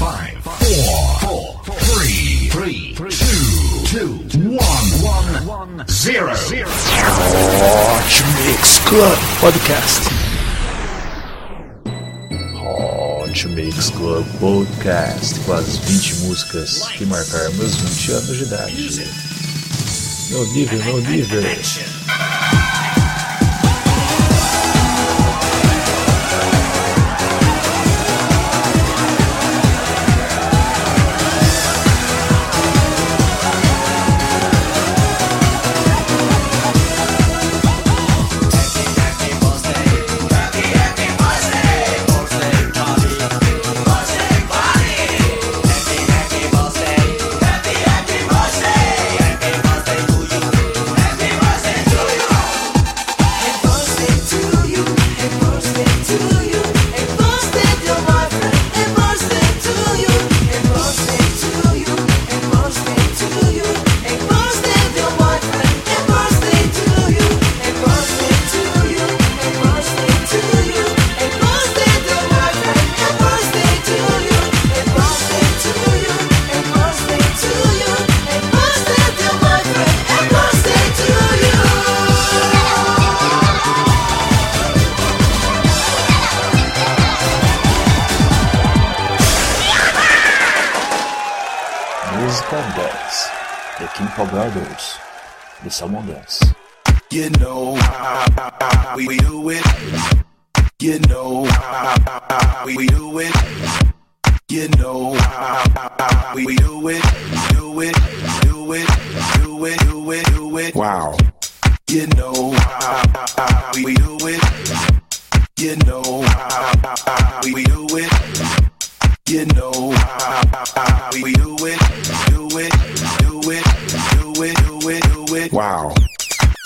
Five, four, four, three, three, two, two, one, one, zero. Hot Mix Club Podcast. Hot Mix Club Podcast com as 20 músicas que marcaram meus 20 anos de idade. Meu nível, meu nível. How we do it. You know how we do it. Do it, do it, do it, do it, do it. Wow.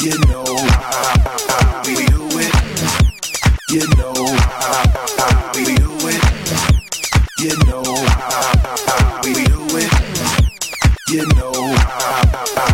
You know how we do it. You know how we do it. You know how we do it. You know how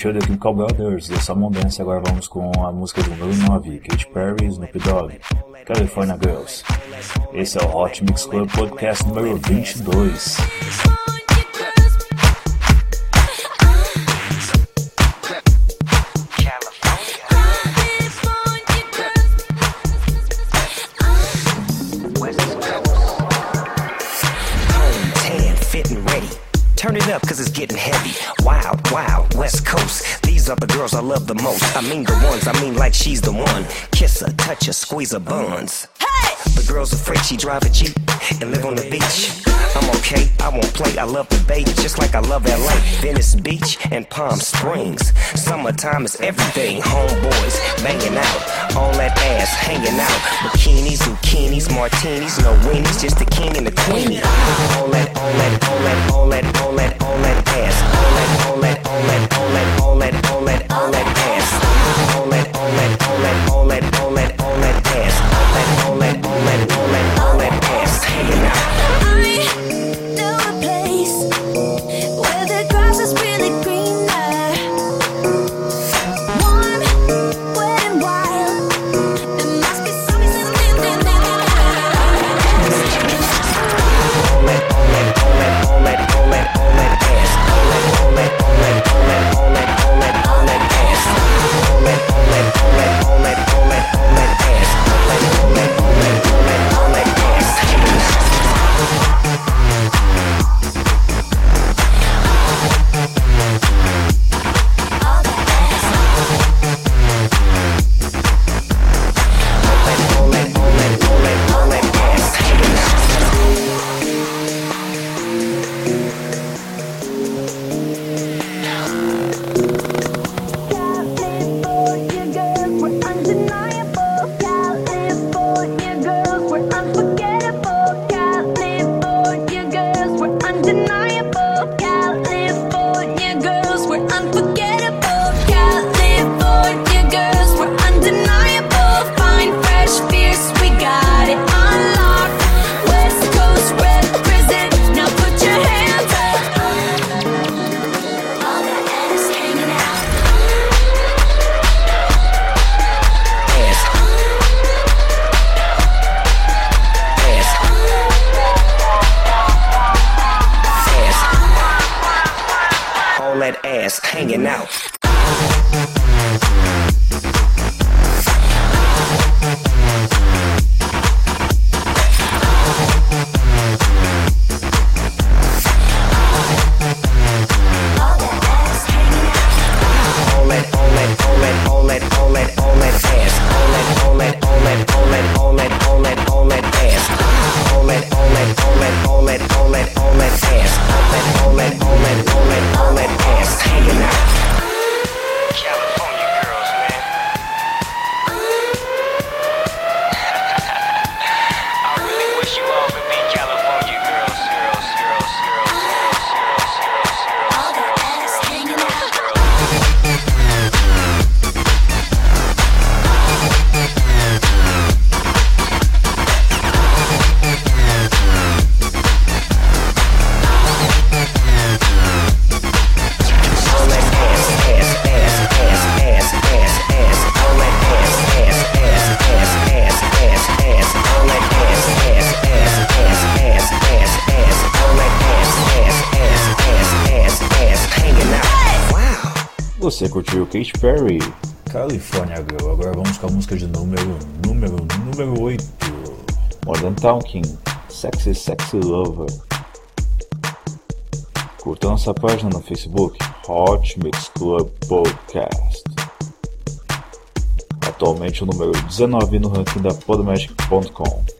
Curtiu The Chemical Brothers, The Salmon Dance, agora vamos com a música do número 9, Katy Perry, Snoop Dogg, California Girls. Esse é o Hot Mix Club Podcast número 22. Up, cause it's getting heavy. Wild, wild, West Coast. These are the girls I love the most. I mean the ones, I mean like she's the one. Kiss her, touch her, squeeze her buns. The girl's afraid she drive a Jeep and live on the beach. I'm okay, I won't play. I love the bay just like I love LA, Venice Beach, and Palm Springs. Summertime is everything. Homeboys banging out, all that ass hanging out. Bikinis, zucchinis, martinis, no weenies, just the king and the queenie. All that, all that, all that, all that, all that, all that ass. All that, all that, all that, all that, all that, all that, all that ass. All that, all that, all that, all that, all that, Katy Perry, California Girl. Agora vamos com a música de número, número, número 8. Modern Talking, Sexy Sexy Lover. Curta nossa página no Facebook, Hot Mix Club Podcast. Atualmente o número 19 no ranking da Podomagic.com.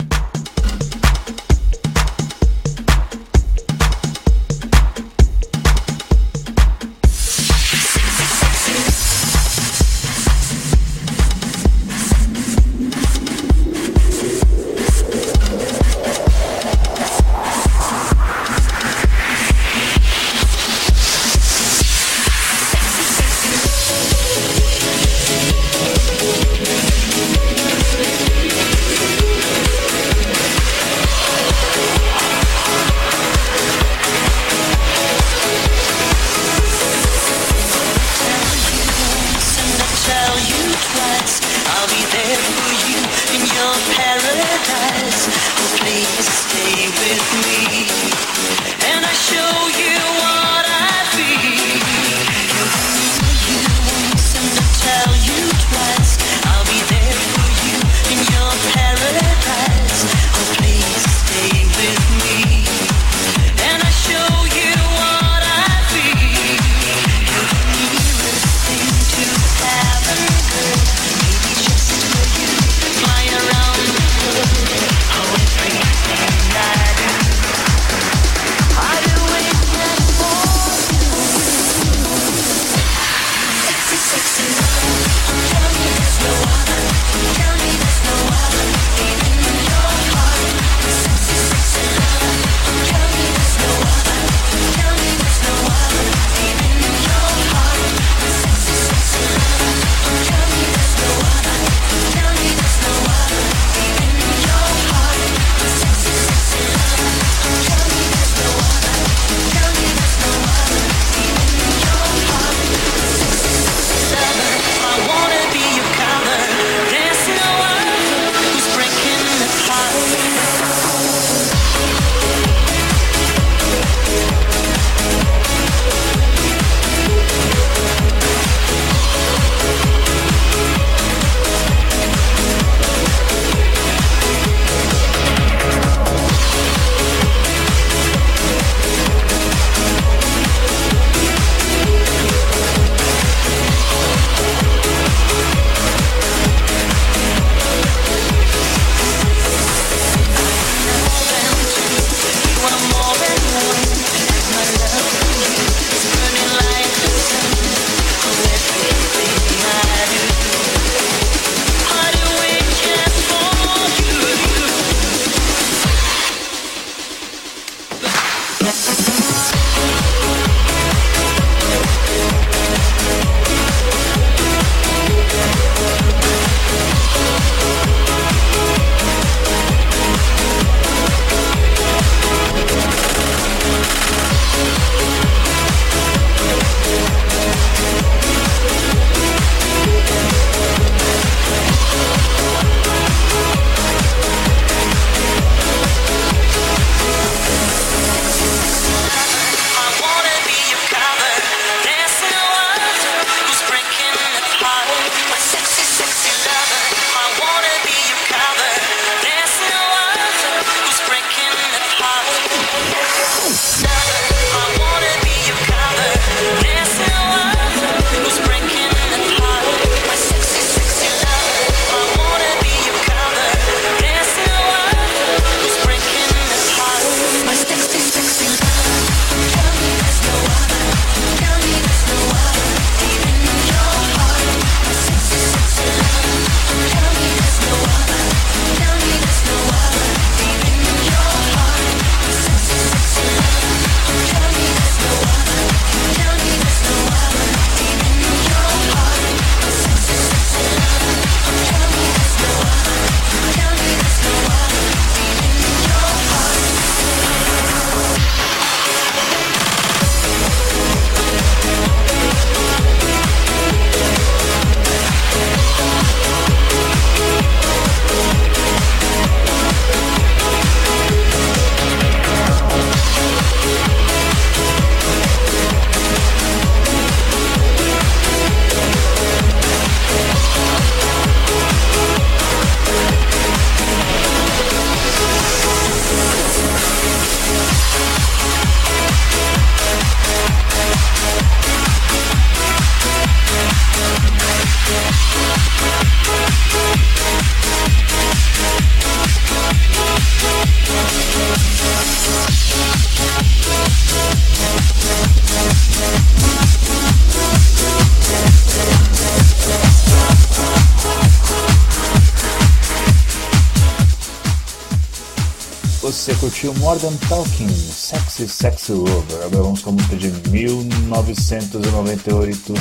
Curtiu Modern Talking, Sexy Sexy Lover. Agora vamos com a música de 1998,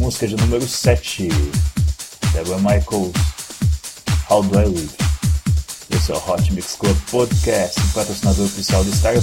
música de número 7, Deborah Michaels, How Do I Live. Esse é o Hot Mix Club Podcast, patrocinador oficial do Star.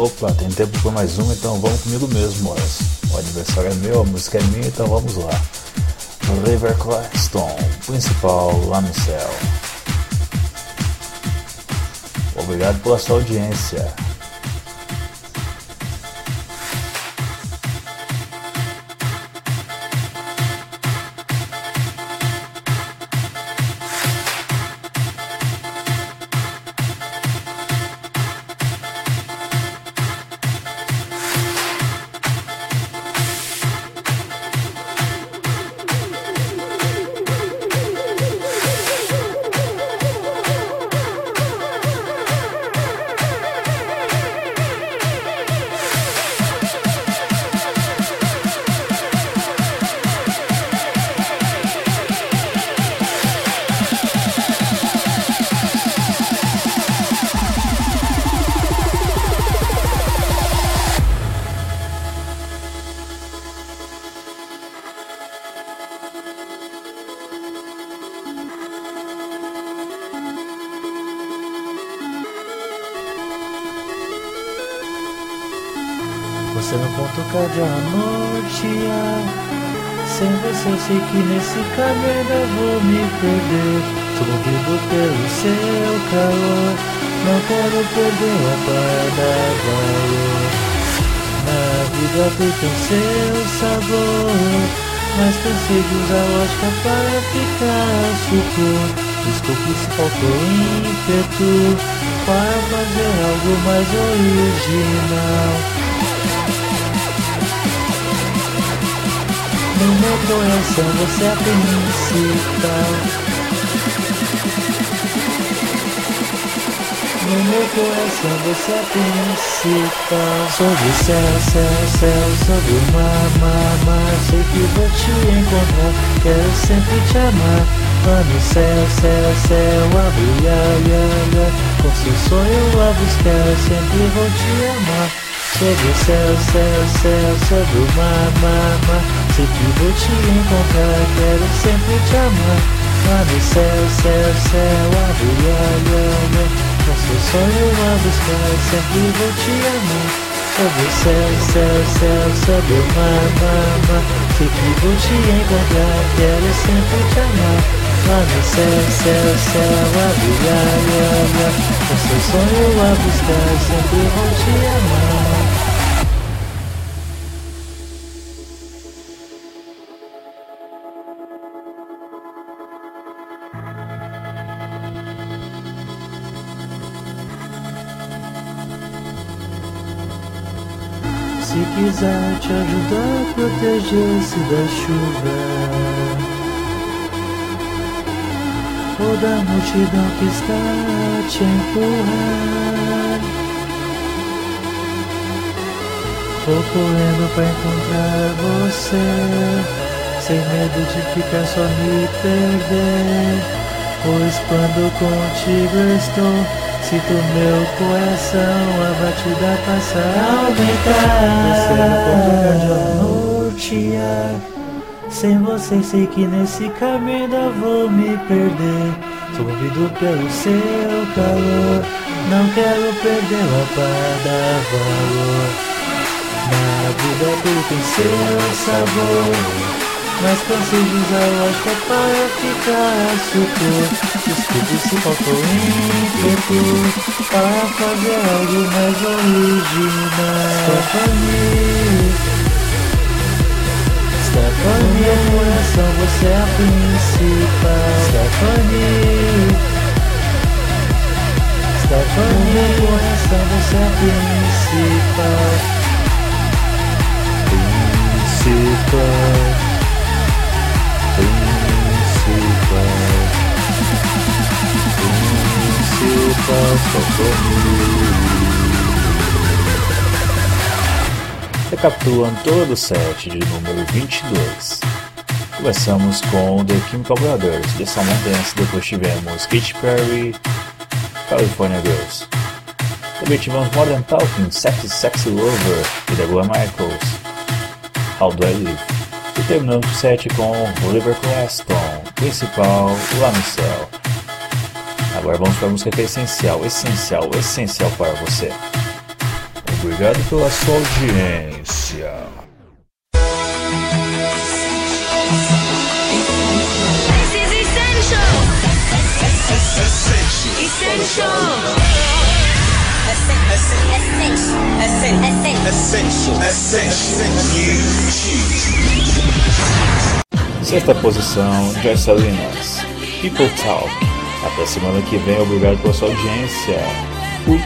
Opa, tem tempo para mais uma, então vamos comigo mesmo, Morris. O aniversário é meu, a música é minha, então vamos lá. River Claxton, principal lá no céu. Obrigado pela sua audiência. Ponto cardeal nortear Sem você eu sei que nesse caminho ainda vou me perder. Sou movido pelo seu calor. Não quero perder a valor. Na vida tem seu sabor. Mas cansei de usar lógica para ficar supor Desculpe se faltou ímpeto. Para fazer algo mais original No meu coração você é a principal No meu coração você é a principal Sobre o céu, céu, céu, sobre o mar, mar, mar Sei que vou te encontrar, quero sempre te amar. Lá no céu, céu, céu, a brilhar, ya Com seu sonho a buscar, sempre vou te amar. Sobre o céu, céu, céu, sobre o mar, mar, mar Sei que vou te encontrar, quero sempre te amar. Lá no céu, céu, céu, a brilhar, Com seu sonho a buscar, sempre vou te amar. Sobre o céu, céu, céu, sobre o mar, mar, mar. Sei que vou te encontrar, quero sempre te amar. Lá no céu, céu, céu, a brilhar, Com seu sonho a buscar, sempre vou te amar Quiser te ajudar a proteger-se da chuva Ou da multidão que está a te empurrar Vou correndo pra encontrar você Sem medo de ficar só me perder Pois quando contigo estou Sinto meu coração a batida passa a aumentar. Nortear Sem você sei que nesse caminho ainda vou me perder. Sou movido pelo seu calor. Não quero perder o da valor. Na vida tudo tem seu sabor mas cansei de usar lógica para ficar supor. Desculpe se faltou ímpeto Para fazer algo mais original. Stephanie Stephanie, meu coração, você é a principal. Stephanie Stephanie, meu coração, você é a principal. Principal Recapitulando todo o set de número 22. Começamos com The Chemical Brothers, The Salmon Dance, depois tivemos Katy Perry, California Girls. Também tivemos Modern Talking, Sexy Sexy Lover e The Gwen Michaels, How Do I Live. E terminamos o set com Oliver Claston, principal Lá no Céu. Agora vamos para a música que é essencial, essencial, essencial para você. Obrigado pela sua audiência. This is essential. Essential. Sexta posição, Joyce Salinas. People Talk. Até semana que vem, obrigado pela sua audiência. Fui.